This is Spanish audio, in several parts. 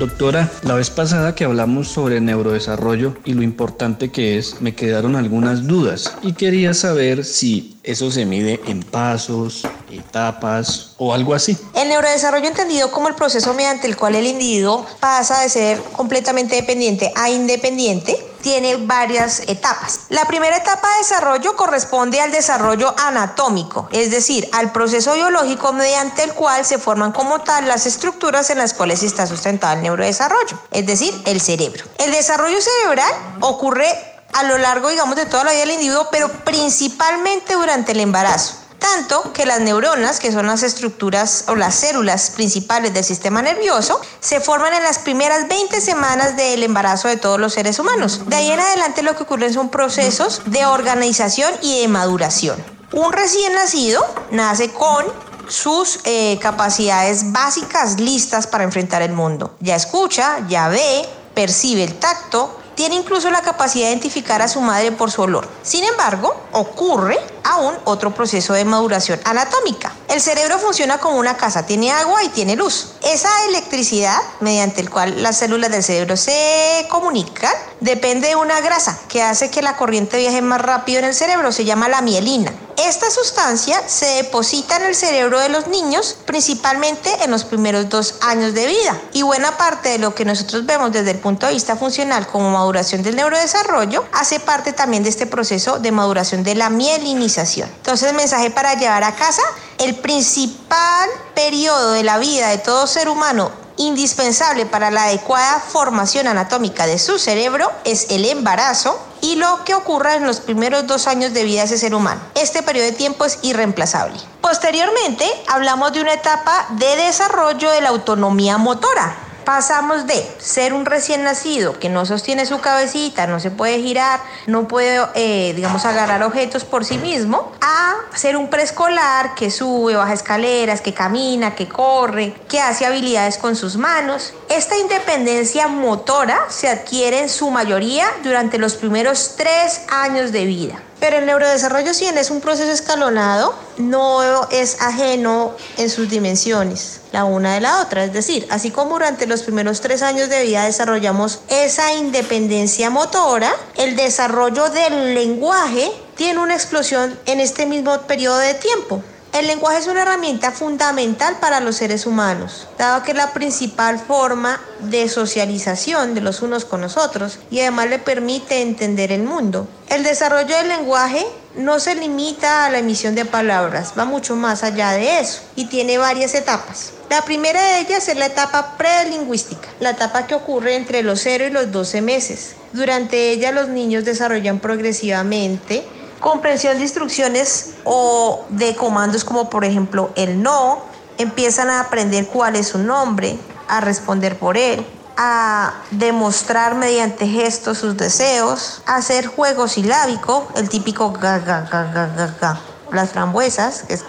Doctora, la vez pasada que hablamos sobre neurodesarrollo y lo importante que es, me quedaron algunas dudas y quería saber si eso se mide en pasos, etapas o algo así. El neurodesarrollo entendido como el proceso mediante el cual el individuo pasa de ser completamente dependiente a independiente tiene varias etapas. La primera etapa de desarrollo corresponde al desarrollo anatómico, es decir, al proceso biológico mediante el cual se forman como tal las estructuras en las cuales está sustentado el neurodesarrollo, es decir, el cerebro. El desarrollo cerebral ocurre a lo largo, digamos, de toda la vida del individuo, pero principalmente durante el embarazo. Tanto que las neuronas, que son las estructuras o las células principales del sistema nervioso, se forman en las primeras 20 semanas del embarazo de todos los seres humanos. De ahí en adelante lo que ocurren son procesos de organización y de maduración. Un recién nacido nace con sus eh, capacidades básicas listas para enfrentar el mundo. Ya escucha, ya ve, percibe el tacto, tiene incluso la capacidad de identificar a su madre por su olor. Sin embargo, ocurre aún otro proceso de maduración anatómica. El cerebro funciona como una casa, tiene agua y tiene luz. Esa electricidad, mediante el cual las células del cerebro se comunican, depende de una grasa que hace que la corriente viaje más rápido en el cerebro, se llama la mielina. Esta sustancia se deposita en el cerebro de los niños principalmente en los primeros dos años de vida y buena parte de lo que nosotros vemos desde el punto de vista funcional como maduración del neurodesarrollo hace parte también de este proceso de maduración de la mielinización. Entonces, mensaje para llevar a casa, el principal periodo de la vida de todo ser humano indispensable para la adecuada formación anatómica de su cerebro es el embarazo y lo que ocurra en los primeros dos años de vida de ese ser humano. Este periodo de tiempo es irreemplazable. Posteriormente, hablamos de una etapa de desarrollo de la autonomía motora pasamos de ser un recién nacido que no sostiene su cabecita, no se puede girar, no puede, eh, digamos, agarrar objetos por sí mismo, a ser un preescolar que sube, baja escaleras, que camina, que corre, que hace habilidades con sus manos. Esta independencia motora se adquiere en su mayoría durante los primeros tres años de vida. Pero el neurodesarrollo, bien es un proceso escalonado, no es ajeno en sus dimensiones, la una de la otra. Es decir, así como durante los primeros tres años de vida desarrollamos esa independencia motora, el desarrollo del lenguaje tiene una explosión en este mismo periodo de tiempo. El lenguaje es una herramienta fundamental para los seres humanos, dado que es la principal forma de socialización de los unos con los otros y además le permite entender el mundo. El desarrollo del lenguaje no se limita a la emisión de palabras, va mucho más allá de eso y tiene varias etapas. La primera de ellas es la etapa prelingüística, la etapa que ocurre entre los 0 y los 12 meses. Durante ella los niños desarrollan progresivamente comprensión de instrucciones o de comandos como por ejemplo el no, empiezan a aprender cuál es su nombre, a responder por él, a demostrar mediante gestos sus deseos, a hacer juego silábico, el típico ga, ga, ga, ga, ga, las frambuesas, que es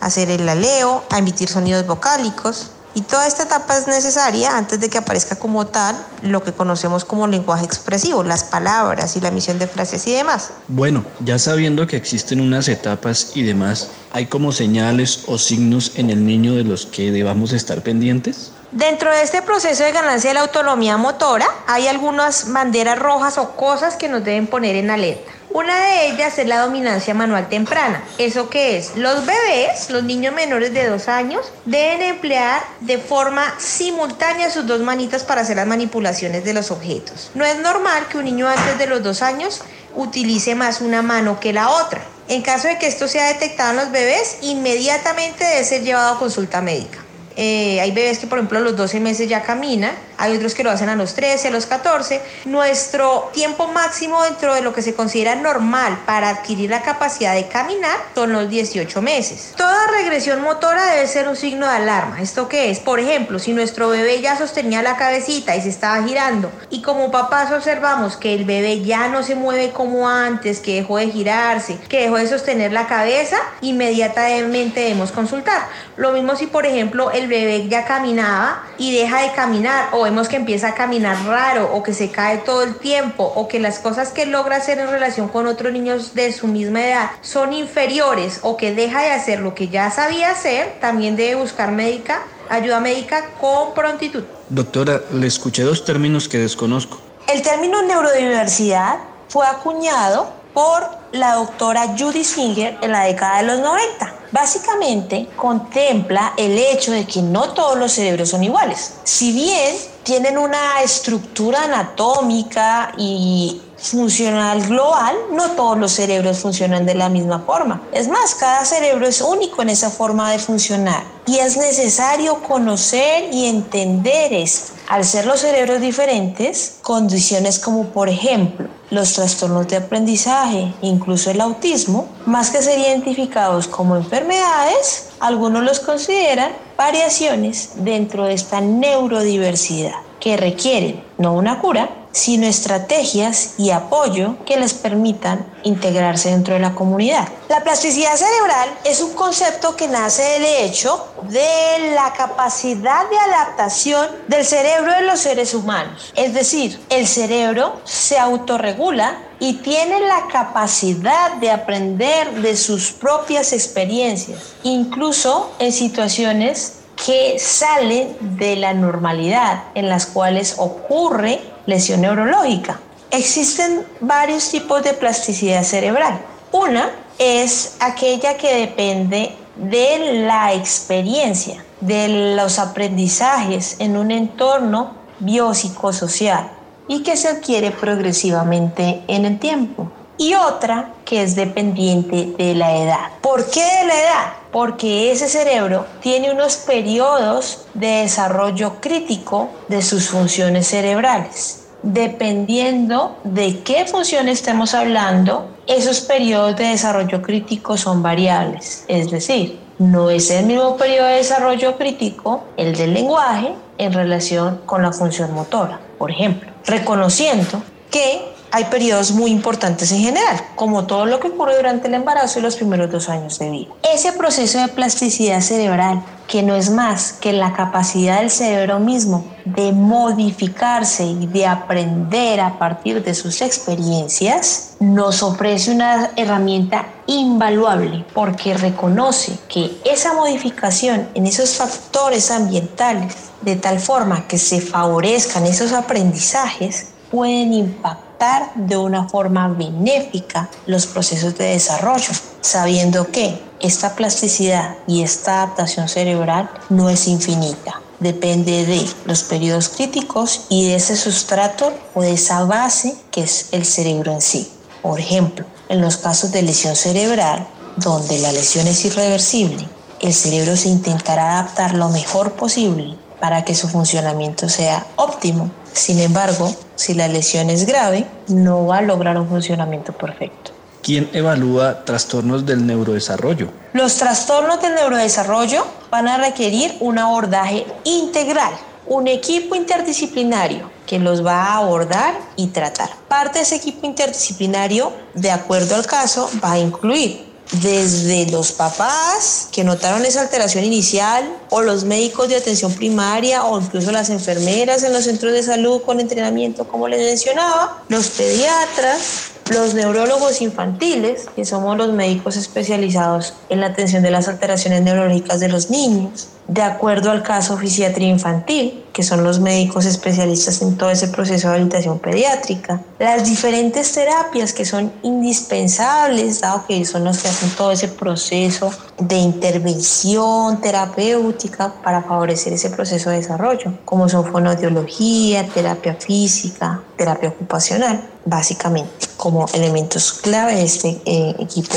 hacer el aleo, a emitir sonidos vocálicos, y toda esta etapa es necesaria antes de que aparezca como tal lo que conocemos como lenguaje expresivo, las palabras y la emisión de frases y demás. Bueno, ya sabiendo que existen unas etapas y demás, ¿hay como señales o signos en el niño de los que debamos estar pendientes? Dentro de este proceso de ganancia de la autonomía motora, hay algunas banderas rojas o cosas que nos deben poner en alerta. Una de ellas es la dominancia manual temprana. ¿Eso qué es? Los bebés, los niños menores de dos años, deben emplear de forma simultánea sus dos manitas para hacer las manipulaciones de los objetos. No es normal que un niño antes de los dos años utilice más una mano que la otra. En caso de que esto sea detectado en los bebés, inmediatamente debe ser llevado a consulta médica. Eh, hay bebés que, por ejemplo, a los 12 meses ya caminan, hay otros que lo hacen a los 13, a los 14. Nuestro tiempo máximo dentro de lo que se considera normal para adquirir la capacidad de caminar son los 18 meses. Toda regresión motora debe ser un signo de alarma. ¿Esto qué es? Por ejemplo, si nuestro bebé ya sostenía la cabecita y se estaba girando y como papás observamos que el bebé ya no se mueve como antes, que dejó de girarse, que dejó de sostener la cabeza, inmediatamente debemos consultar. Lo mismo si, por ejemplo, el bebé ya caminaba y deja de caminar o vemos que empieza a caminar raro o que se cae todo el tiempo o que las cosas que logra hacer en relación con otros niños de su misma edad son inferiores o que deja de hacer lo que ya sabía hacer, también debe buscar médica, ayuda médica con prontitud. Doctora, le escuché dos términos que desconozco. El término neurodiversidad fue acuñado por la doctora Judy Singer en la década de los 90. Básicamente contempla el hecho de que no todos los cerebros son iguales. Si bien tienen una estructura anatómica y funcional global, no todos los cerebros funcionan de la misma forma. Es más, cada cerebro es único en esa forma de funcionar y es necesario conocer y entender esto. Al ser los cerebros diferentes, condiciones como por ejemplo los trastornos de aprendizaje, incluso el autismo, más que ser identificados como enfermedades, algunos los consideran variaciones dentro de esta neurodiversidad que requieren no una cura, sino estrategias y apoyo que les permitan integrarse dentro de la comunidad. La plasticidad cerebral es un concepto que nace del hecho de la capacidad de adaptación del cerebro de los seres humanos. Es decir, el cerebro se autorregula y tiene la capacidad de aprender de sus propias experiencias, incluso en situaciones que salen de la normalidad, en las cuales ocurre lesión neurológica. Existen varios tipos de plasticidad cerebral. Una es aquella que depende de la experiencia, de los aprendizajes en un entorno biopsicosocial y que se adquiere progresivamente en el tiempo. Y otra que es dependiente de la edad. ¿Por qué de la edad? Porque ese cerebro tiene unos periodos de desarrollo crítico de sus funciones cerebrales dependiendo de qué función estemos hablando, esos periodos de desarrollo crítico son variables. Es decir, no es el mismo periodo de desarrollo crítico el del lenguaje en relación con la función motora, por ejemplo, reconociendo que hay periodos muy importantes en general, como todo lo que ocurre durante el embarazo y los primeros dos años de vida. Ese proceso de plasticidad cerebral, que no es más que la capacidad del cerebro mismo de modificarse y de aprender a partir de sus experiencias, nos ofrece una herramienta invaluable porque reconoce que esa modificación en esos factores ambientales, de tal forma que se favorezcan esos aprendizajes, pueden impactar de una forma benéfica los procesos de desarrollo, sabiendo que esta plasticidad y esta adaptación cerebral no es infinita. Depende de los periodos críticos y de ese sustrato o de esa base que es el cerebro en sí. Por ejemplo, en los casos de lesión cerebral, donde la lesión es irreversible, el cerebro se intentará adaptar lo mejor posible para que su funcionamiento sea óptimo. Sin embargo, si la lesión es grave, no va a lograr un funcionamiento perfecto. ¿Quién evalúa trastornos del neurodesarrollo? Los trastornos del neurodesarrollo van a requerir un abordaje integral, un equipo interdisciplinario que los va a abordar y tratar. Parte de ese equipo interdisciplinario, de acuerdo al caso, va a incluir desde los papás que notaron esa alteración inicial o los médicos de atención primaria o incluso las enfermeras en los centros de salud con entrenamiento como les mencionaba, los pediatras, los neurólogos infantiles, que somos los médicos especializados en la atención de las alteraciones neurológicas de los niños, de acuerdo al caso fisiatría infantil, que son los médicos especialistas en todo ese proceso de habilitación pediátrica, las diferentes terapias que son indispensables, dado que son los que hacen todo ese proceso de intervención terapéutica para favorecer ese proceso de desarrollo, como son fonoaudiología, terapia física, terapia ocupacional, básicamente como elementos clave de este eh, equipo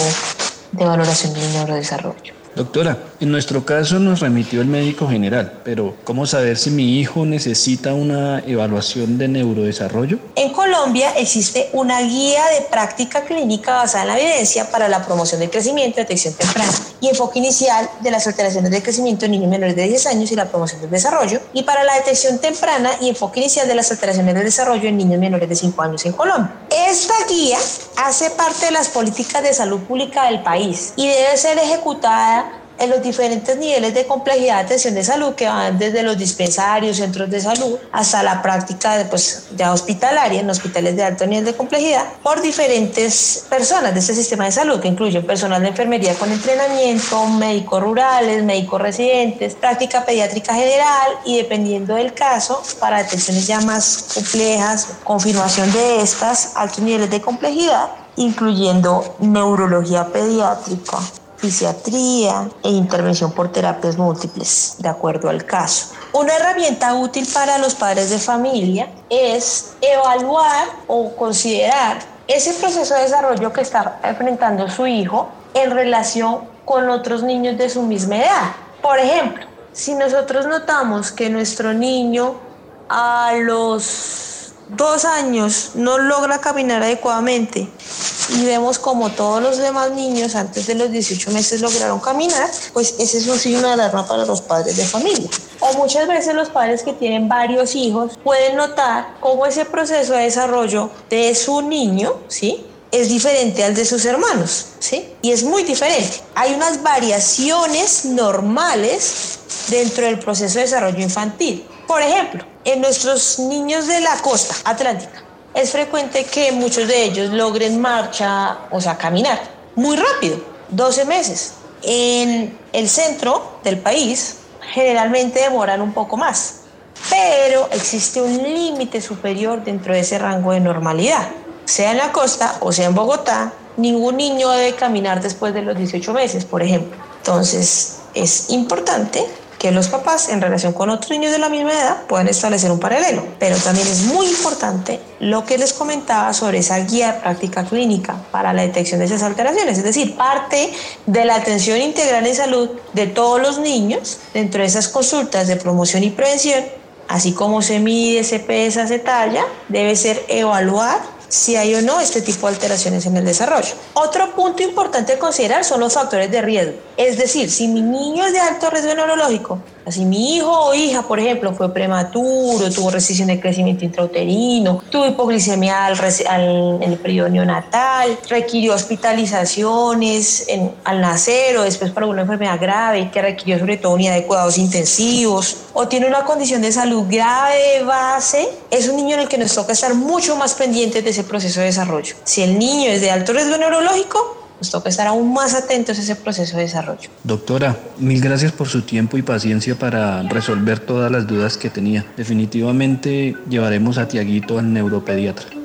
de valoración del neurodesarrollo. Doctora, en nuestro caso nos remitió el médico general, pero ¿cómo saber si mi hijo necesita una evaluación de neurodesarrollo? En Colombia existe una guía de práctica clínica basada en la evidencia para la promoción del crecimiento, detección temprana y enfoque inicial de las alteraciones de crecimiento en niños menores de 10 años y la promoción del desarrollo, y para la detección temprana y enfoque inicial de las alteraciones del desarrollo en niños menores de 5 años en Colombia. Esta guía hace parte de las políticas de salud pública del país y debe ser ejecutada en los diferentes niveles de complejidad de atención de salud que van desde los dispensarios, centros de salud, hasta la práctica de, pues, ya hospitalaria en hospitales de alto nivel de complejidad por diferentes personas de este sistema de salud que incluyen personal de enfermería con entrenamiento, médicos rurales, médicos residentes, práctica pediátrica general y dependiendo del caso, para atenciones ya más complejas, confirmación de estas, altos niveles de complejidad, incluyendo neurología pediátrica, fisiatría e intervención por terapias múltiples, de acuerdo al caso. Una herramienta útil para los padres de familia es evaluar o considerar ese proceso de desarrollo que está enfrentando su hijo en relación con otros niños de su misma edad. Por ejemplo, si nosotros notamos que nuestro niño a los dos años no logra caminar adecuadamente y vemos como todos los demás niños antes de los 18 meses lograron caminar, pues ese es un signo de alarma para los padres de familia. O muchas veces los padres que tienen varios hijos pueden notar cómo ese proceso de desarrollo de su niño, ¿sí? es diferente al de sus hermanos, ¿sí? Y es muy diferente. Hay unas variaciones normales dentro del proceso de desarrollo infantil. Por ejemplo, en nuestros niños de la costa atlántica es frecuente que muchos de ellos logren marcha, o sea, caminar muy rápido, 12 meses. En el centro del país generalmente demoran un poco más, pero existe un límite superior dentro de ese rango de normalidad. Sea en la costa o sea en Bogotá, ningún niño debe caminar después de los 18 meses, por ejemplo. Entonces, es importante que los papás en relación con otros niños de la misma edad puedan establecer un paralelo. Pero también es muy importante lo que les comentaba sobre esa guía práctica clínica para la detección de esas alteraciones, es decir, parte de la atención integral en salud de todos los niños dentro de esas consultas de promoción y prevención, así como se mide, se pesa, se talla, debe ser evaluar si hay o no este tipo de alteraciones en el desarrollo. Otro punto importante a considerar son los factores de riesgo. Es decir, si mi niño es de alto riesgo neurológico, si mi hijo o hija, por ejemplo, fue prematuro, tuvo restricción de crecimiento intrauterino, tuvo hipoglicemia al, en el periodo neonatal, requirió hospitalizaciones al nacer o después por alguna enfermedad grave que requirió sobre todo unidad de cuidados intensivos, o tiene una condición de salud grave de base, es un niño en el que nos toca estar mucho más pendientes de ese proceso de desarrollo. Si el niño es de alto riesgo neurológico, nos toca estar aún más atentos a ese proceso de desarrollo. Doctora, mil gracias por su tiempo y paciencia para resolver todas las dudas que tenía. Definitivamente llevaremos a Tiaguito al neuropediatra.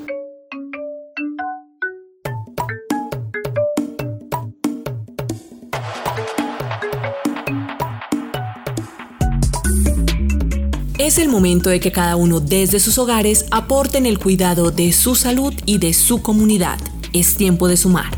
Es el momento de que cada uno desde sus hogares aporten el cuidado de su salud y de su comunidad. Es tiempo de sumar.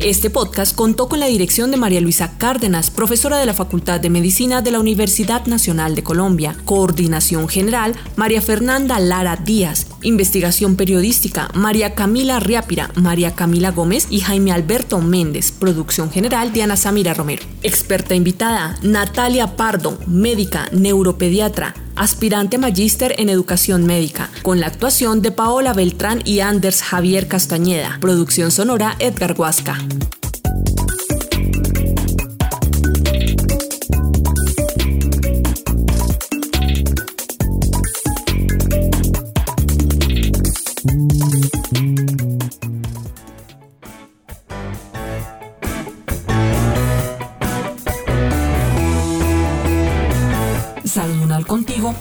Este podcast contó con la dirección de María Luisa Cárdenas, profesora de la Facultad de Medicina de la Universidad Nacional de Colombia. Coordinación general, María Fernanda Lara Díaz. Investigación periodística, María Camila Riápira, María Camila Gómez y Jaime Alberto Méndez. Producción general, Diana Samira Romero. Experta invitada, Natalia Pardo, médica, neuropediatra aspirante magíster en educación médica, con la actuación de Paola Beltrán y Anders Javier Castañeda. Producción sonora Edgar Huasca.